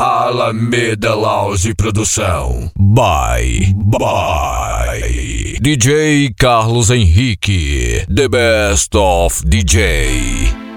Alameda Lounge Produção. Bye. Bye. DJ Carlos Henrique. The Best of DJ.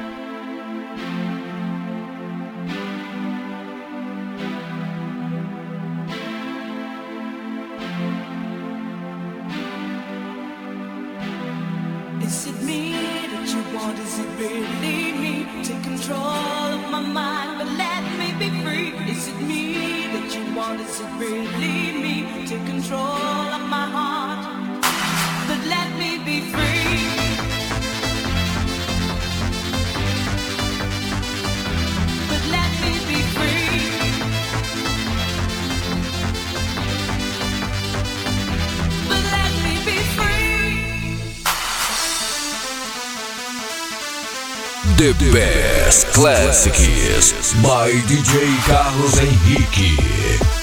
Classics by DJ Carlos Henrique.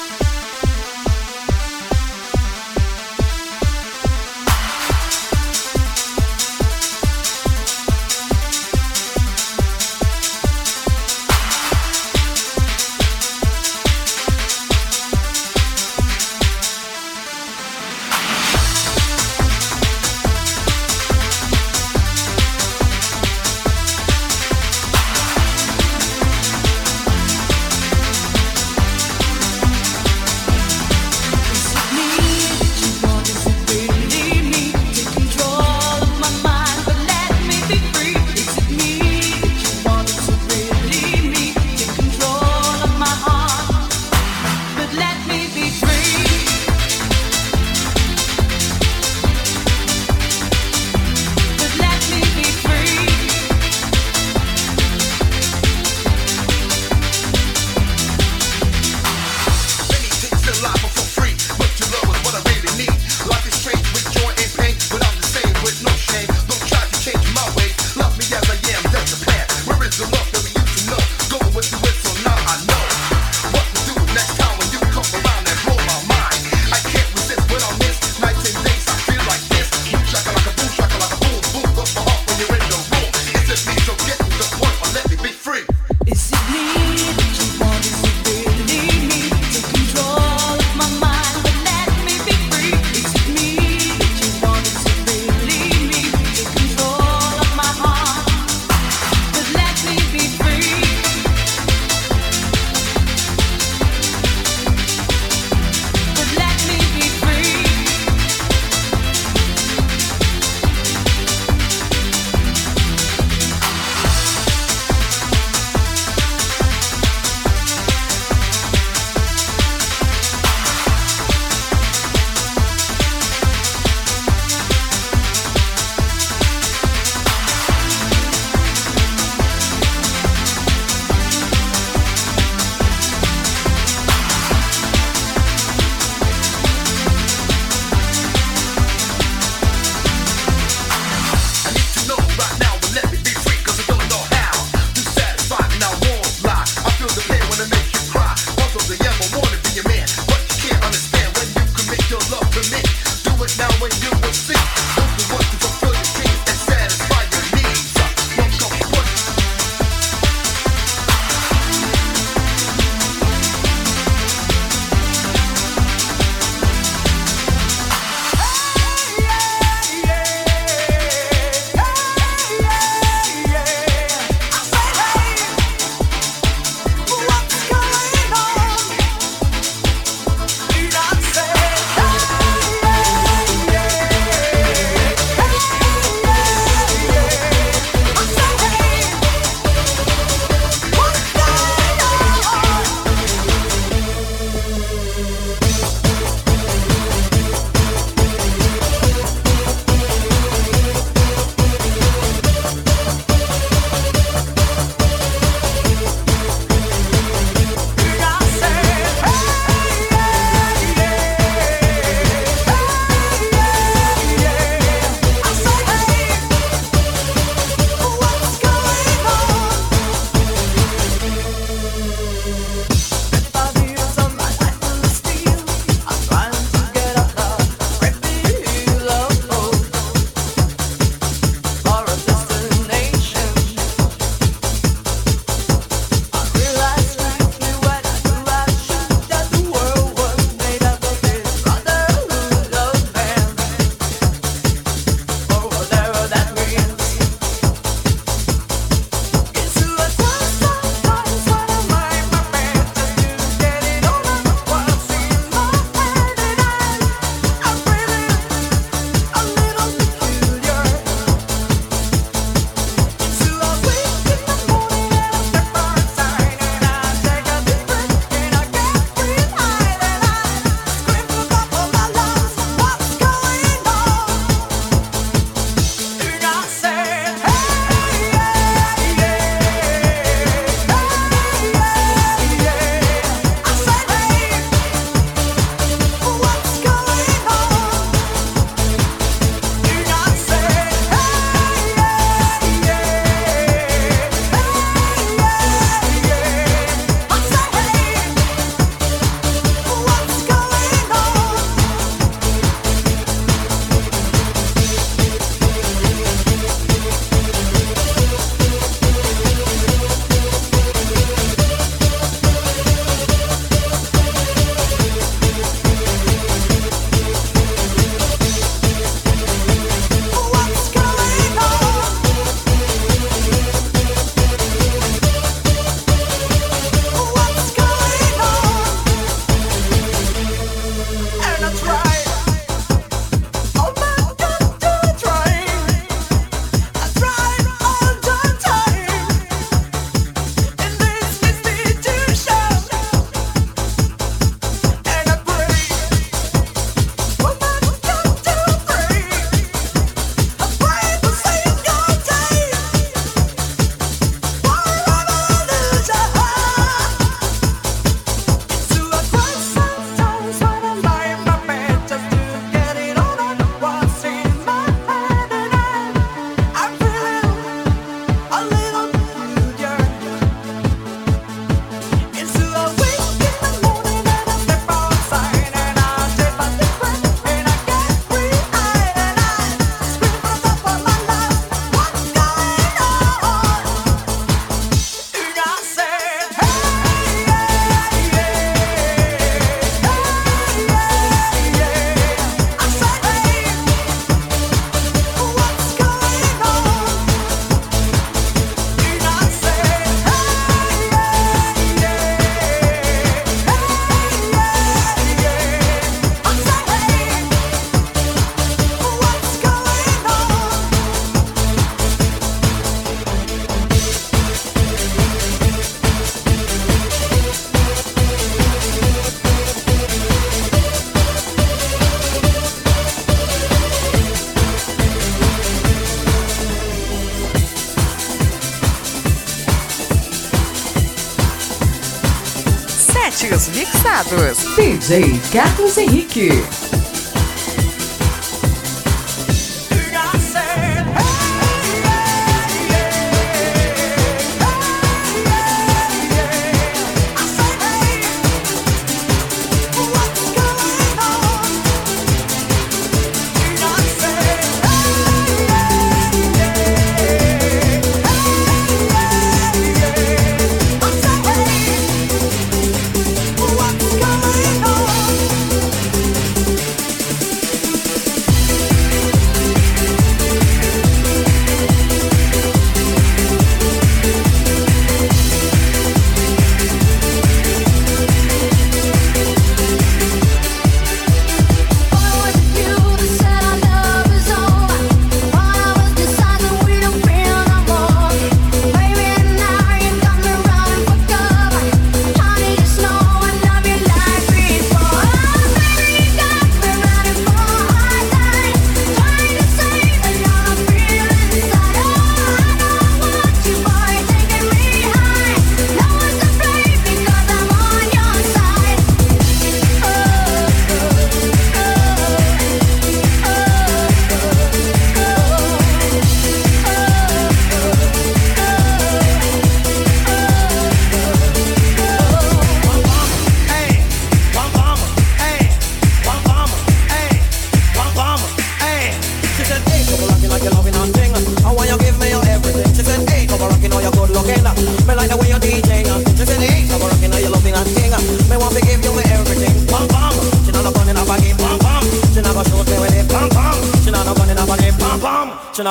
Hits mixados. DJ Carlos Henrique.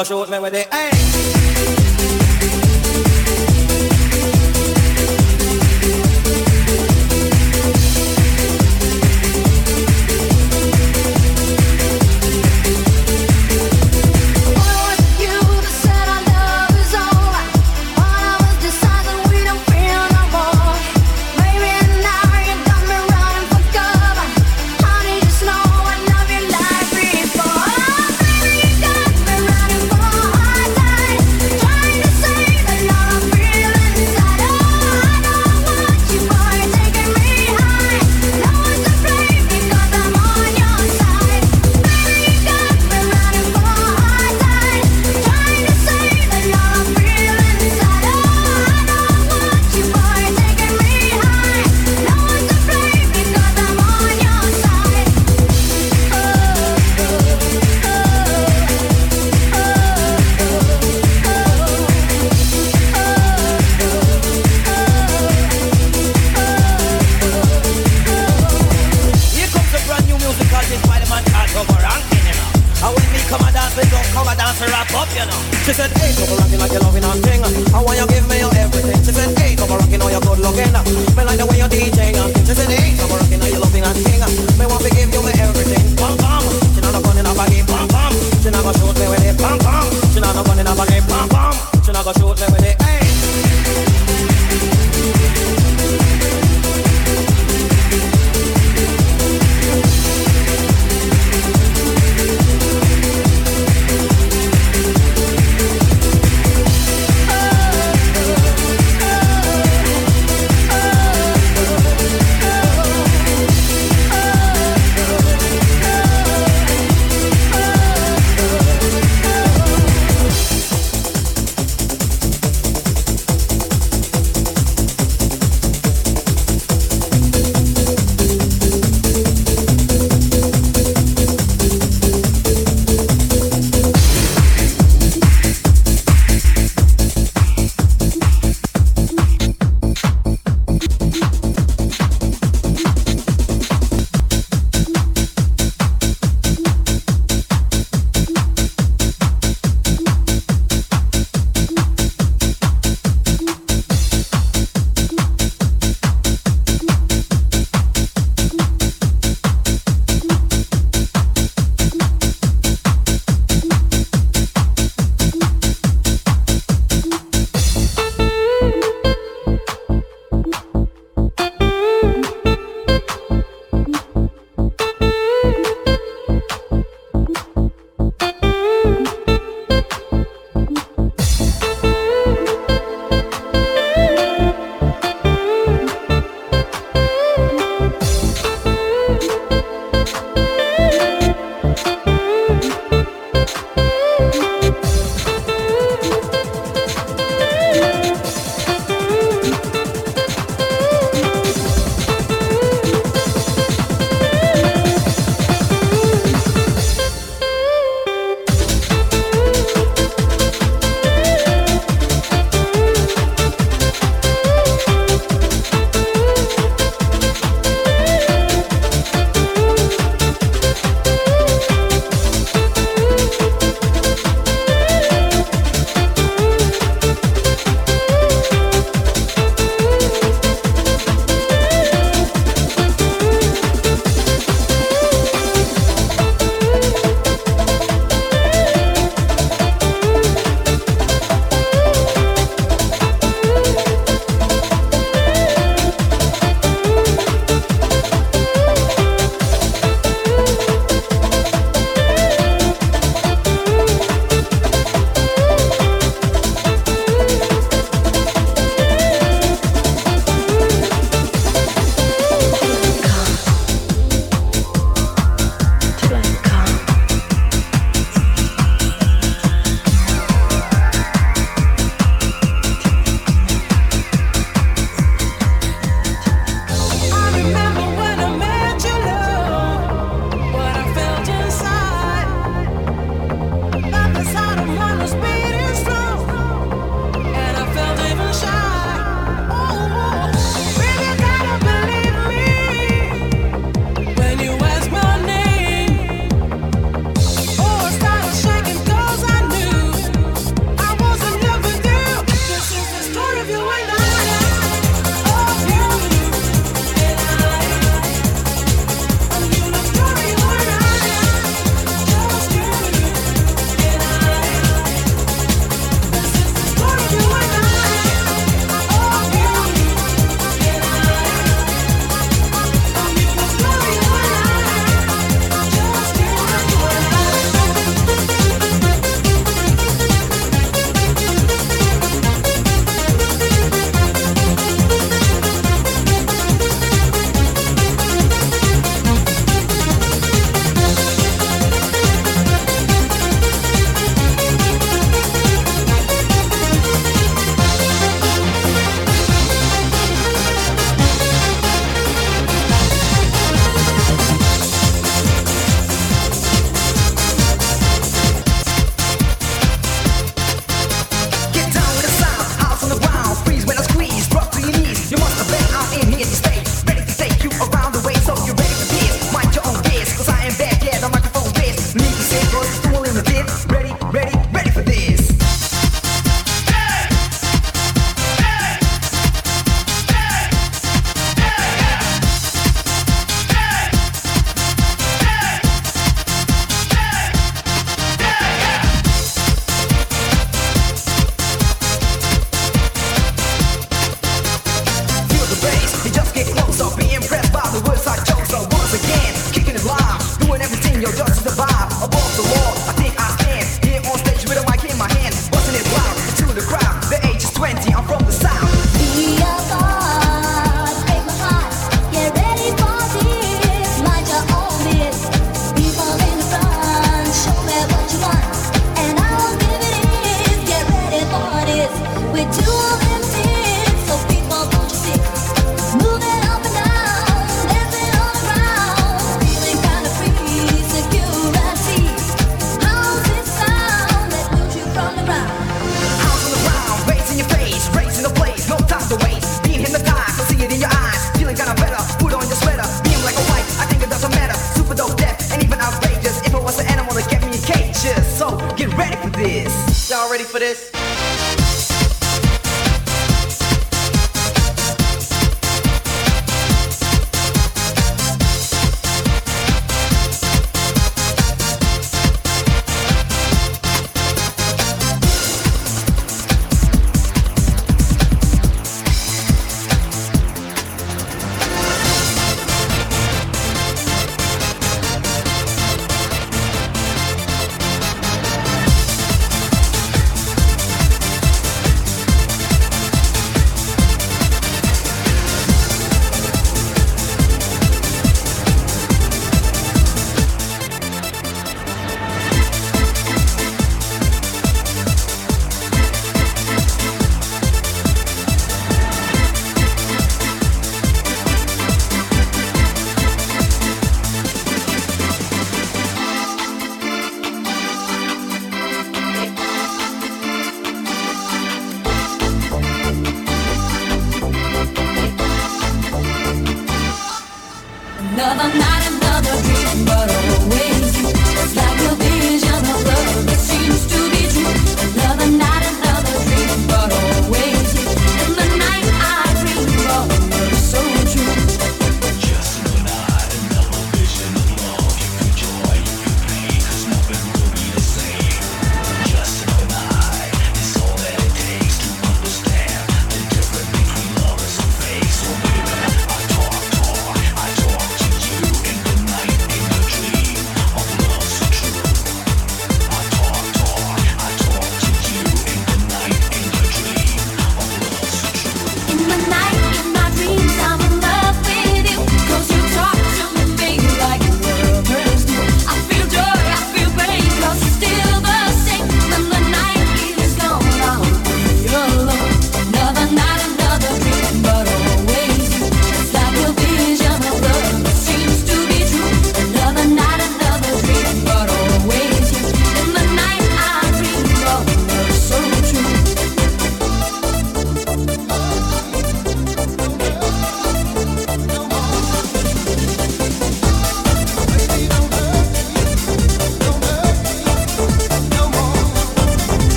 a shoot me with it. hey.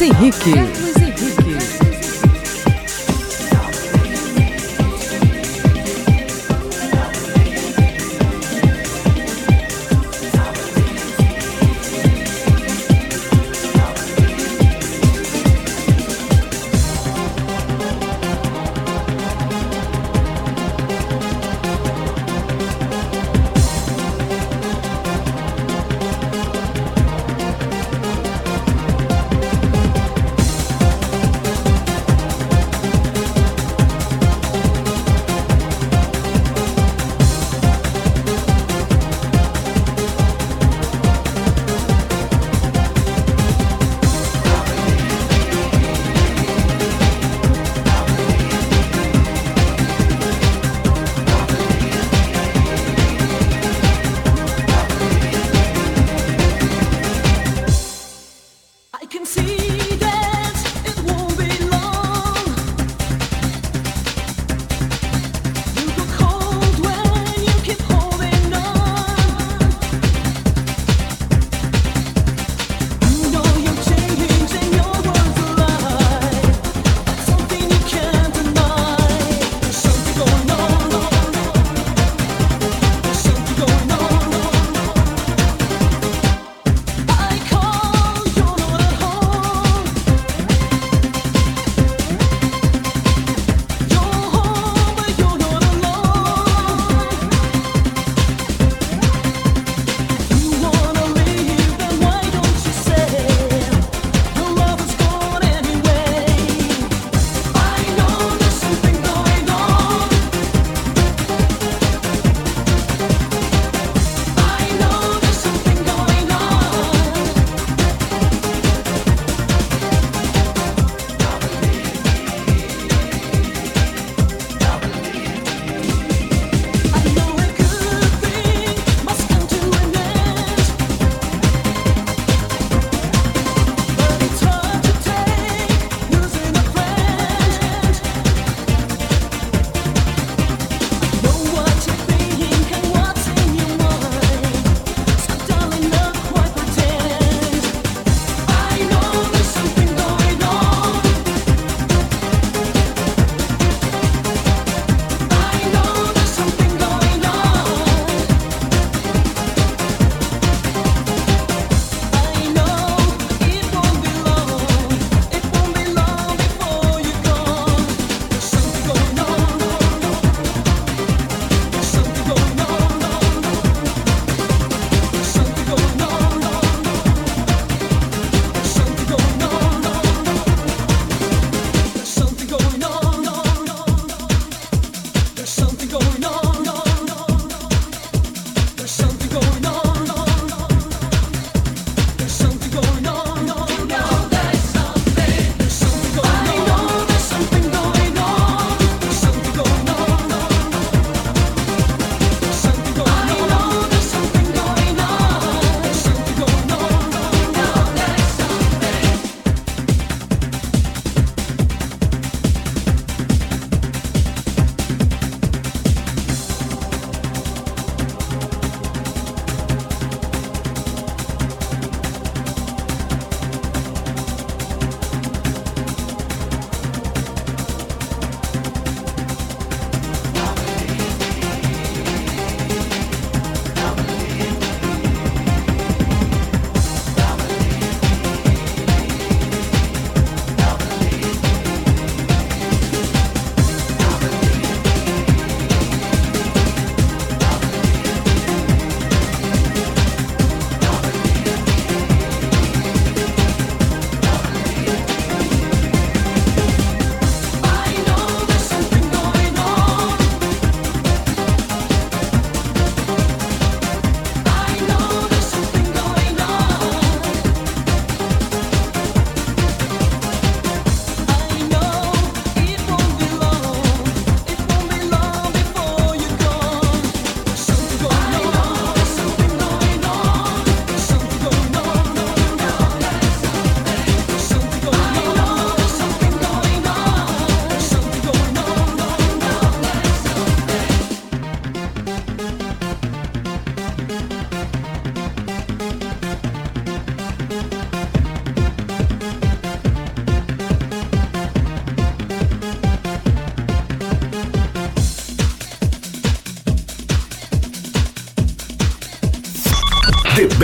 Henrique.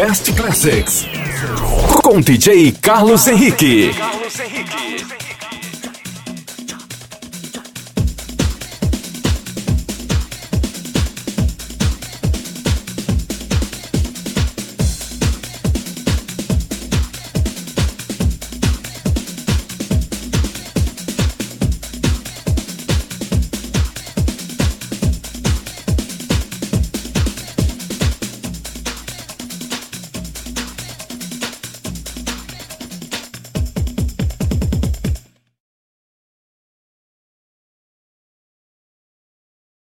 Best Classics. Com DJ Carlos Henrique.